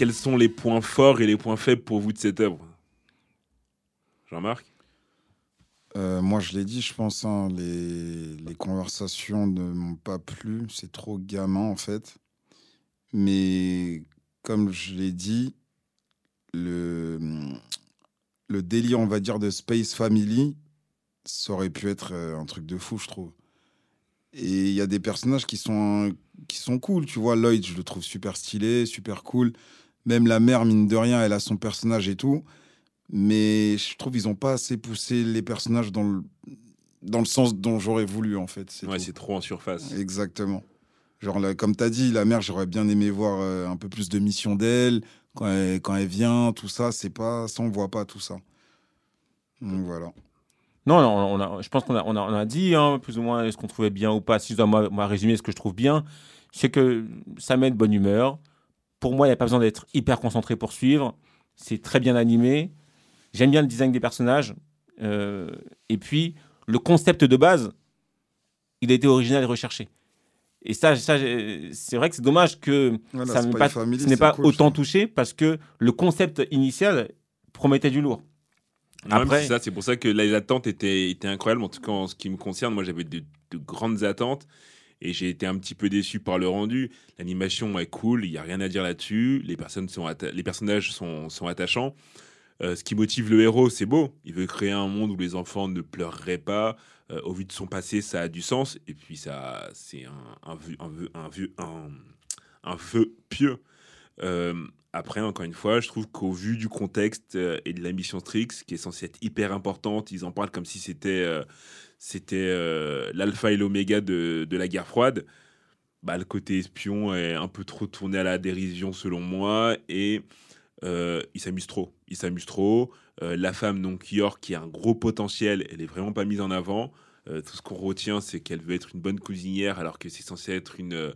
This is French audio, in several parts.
quels sont les points forts et les points faibles pour vous de cette œuvre? Jean-Marc? Euh, moi, je l'ai dit, je pense, hein, les, conversations ne m'ont pas plu. C'est trop gamin, en fait. Mais comme je l'ai dit, le, le délire, on va dire, de Space Family, ça aurait pu être euh, un truc de fou, je trouve. Et il y a des personnages qui sont, qui sont cool, tu vois. Lloyd, je le trouve super stylé, super cool. Même la mère, mine de rien, elle a son personnage et tout. Mais je trouve qu'ils n'ont pas assez poussé les personnages dans le, dans le sens dont j'aurais voulu, en fait. c'est Ouais, c'est trop en surface. Exactement. Genre, là, comme tu as dit, la mère, j'aurais bien aimé voir euh, un peu plus de mission d'elle. Quand elle, quand elle vient, tout ça, c'est pas, ça, on voit pas tout ça. Donc voilà. Non, non, on a, je pense qu'on a, on a, on a dit hein, plus ou moins ce qu'on trouvait bien ou pas. Si je dois moi, moi résumer ce que je trouve bien, c'est que ça met de bonne humeur. Pour moi, il n'y a pas besoin d'être hyper concentré pour suivre. C'est très bien animé. J'aime bien le design des personnages. Euh, et puis, le concept de base, il a été original et recherché. Et ça, c'est vrai que c'est dommage que Voilà, ça n'est pas, Family, ce n'est c'est pas cool, autant ça. touché parce que le concept initial promettait du lourd. Non, Après- c'est ça, c'est pour ça que les attentes étaient, étaient incroyables. En tout cas, en ce qui me concerne, moi, j'avais de, de grandes attentes et j'ai été un petit peu déçu par le rendu. L'animation est cool, il n'y a rien à dire là-dessus. Les, personnes sont les personnages sont, sont attachants. Euh, ce qui motive le héros, c'est beau. Il veut créer un monde où les enfants ne pleureraient pas. Euh, au vu de son passé, ça a du sens. Et puis, ça, c'est un, un, un, un, un, vœu pieux. Euh, après, encore une fois, je trouve qu'au vu du contexte et de la mission Strix, qui est censée être hyper importante, ils en parlent comme si c'était c'était euh, l'alpha et l'oméga de, de la guerre froide. Bah, le côté espion est un peu trop tourné à la dérision selon moi et euh, il s'amuse trop. Il s'amuse trop. Euh, la femme, donc York, qui a un gros potentiel, elle est vraiment pas mise en avant. Euh, tout ce qu'on retient, c'est qu'elle veut être une bonne cuisinière alors que c'est censé être une,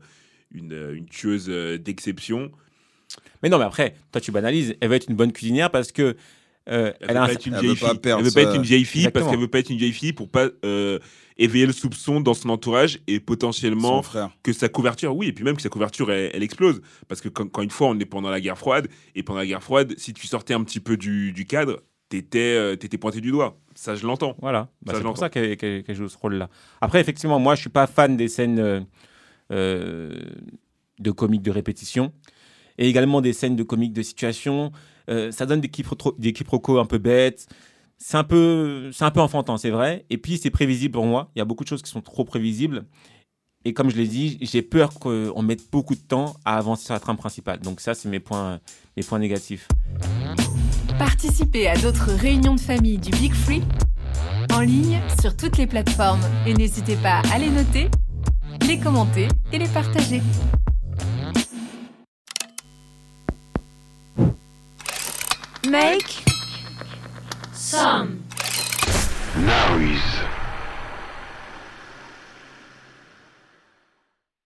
une, une tueuse d'exception. Mais non, mais après, toi, tu banalises. Elle va être une bonne cuisinière parce que. Euh, Elle, elle veut a un- pas être une elle vieille veut pas Elle veut pas être une vieille fille parce Exactement. qu'elle veut pas être une vieille fille pour pas euh, éveiller le soupçon dans son entourage et potentiellement que sa couverture, oui, et puis même que sa couverture, elle, explose. Parce que quand, quand une fois, on est pendant la guerre froide, et pendant la guerre froide, si tu sortais un petit peu du, du cadre, t'étais euh, t'étais pointé du doigt. Ça, je l'entends. Voilà, Bah, c'est pour ça qu'elle joue ce rôle-là. Après, effectivement, moi, je suis pas fan des scènes euh, de comiques de répétition et également des scènes de comiques de situation. Euh, ça donne des quiproquos un peu bêtes. C'est un peu, c'est un peu enfantin, c'est vrai. Et puis, c'est prévisible pour moi. Il y a beaucoup de choses qui sont trop prévisibles. Et comme je l'ai dit, j'ai peur qu'on mette beaucoup de temps à avancer sur la trame principale. Donc ça, c'est mes points, mes points négatifs. Participez à d'autres réunions de famille du Big Free en ligne sur toutes les plateformes et n'hésitez pas à les noter, les commenter et les partager. Make some noise.